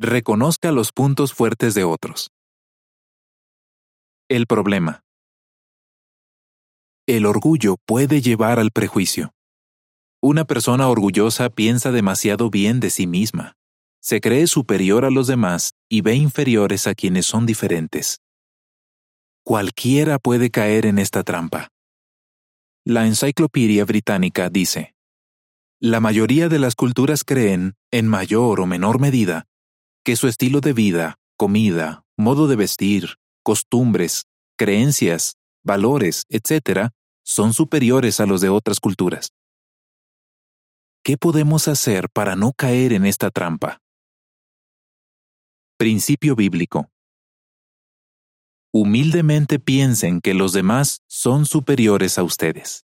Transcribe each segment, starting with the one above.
Reconozca los puntos fuertes de otros. El problema. El orgullo puede llevar al prejuicio. Una persona orgullosa piensa demasiado bien de sí misma. Se cree superior a los demás y ve inferiores a quienes son diferentes. Cualquiera puede caer en esta trampa. La Enciclopedia Británica dice, La mayoría de las culturas creen, en mayor o menor medida, que su estilo de vida, comida, modo de vestir, costumbres, creencias, valores, etc., son superiores a los de otras culturas. ¿Qué podemos hacer para no caer en esta trampa? Principio bíblico. Humildemente piensen que los demás son superiores a ustedes.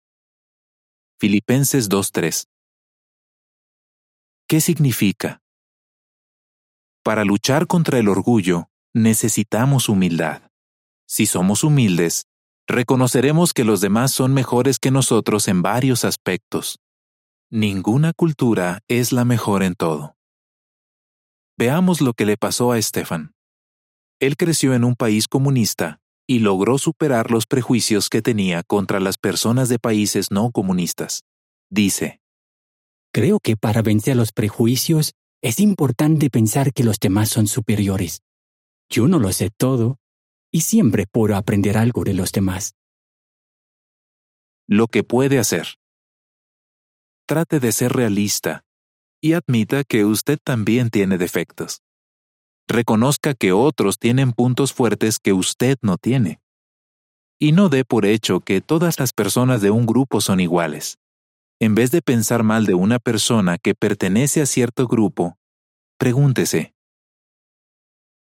Filipenses 2.3. ¿Qué significa? Para luchar contra el orgullo, necesitamos humildad. Si somos humildes, reconoceremos que los demás son mejores que nosotros en varios aspectos. Ninguna cultura es la mejor en todo. Veamos lo que le pasó a Estefan. Él creció en un país comunista y logró superar los prejuicios que tenía contra las personas de países no comunistas. Dice, Creo que para vencer los prejuicios es importante pensar que los demás son superiores. Yo no lo sé todo y siempre puedo aprender algo de los demás. Lo que puede hacer. Trate de ser realista y admita que usted también tiene defectos. Reconozca que otros tienen puntos fuertes que usted no tiene. Y no dé por hecho que todas las personas de un grupo son iguales. En vez de pensar mal de una persona que pertenece a cierto grupo, pregúntese,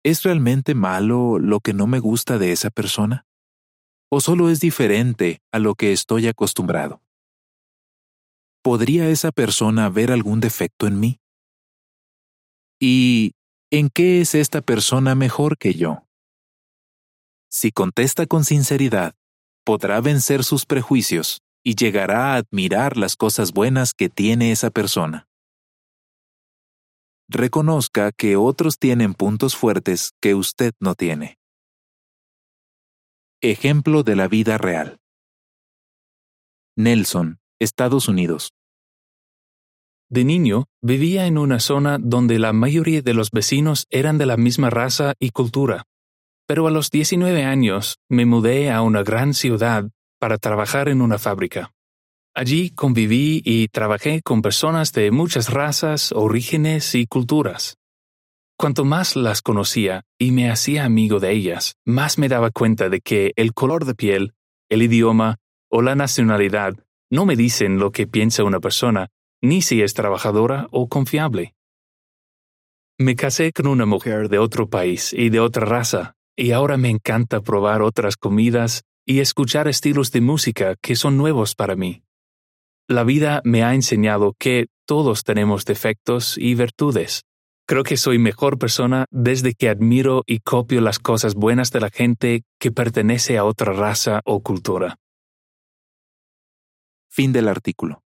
¿Es realmente malo lo que no me gusta de esa persona? ¿O solo es diferente a lo que estoy acostumbrado? ¿Podría esa persona ver algún defecto en mí? ¿Y en qué es esta persona mejor que yo? Si contesta con sinceridad, podrá vencer sus prejuicios y llegará a admirar las cosas buenas que tiene esa persona reconozca que otros tienen puntos fuertes que usted no tiene. Ejemplo de la vida real. Nelson, Estados Unidos. De niño, vivía en una zona donde la mayoría de los vecinos eran de la misma raza y cultura. Pero a los 19 años me mudé a una gran ciudad para trabajar en una fábrica. Allí conviví y trabajé con personas de muchas razas, orígenes y culturas. Cuanto más las conocía y me hacía amigo de ellas, más me daba cuenta de que el color de piel, el idioma o la nacionalidad no me dicen lo que piensa una persona, ni si es trabajadora o confiable. Me casé con una mujer de otro país y de otra raza, y ahora me encanta probar otras comidas y escuchar estilos de música que son nuevos para mí. La vida me ha enseñado que todos tenemos defectos y virtudes. Creo que soy mejor persona desde que admiro y copio las cosas buenas de la gente que pertenece a otra raza o cultura. Fin del artículo.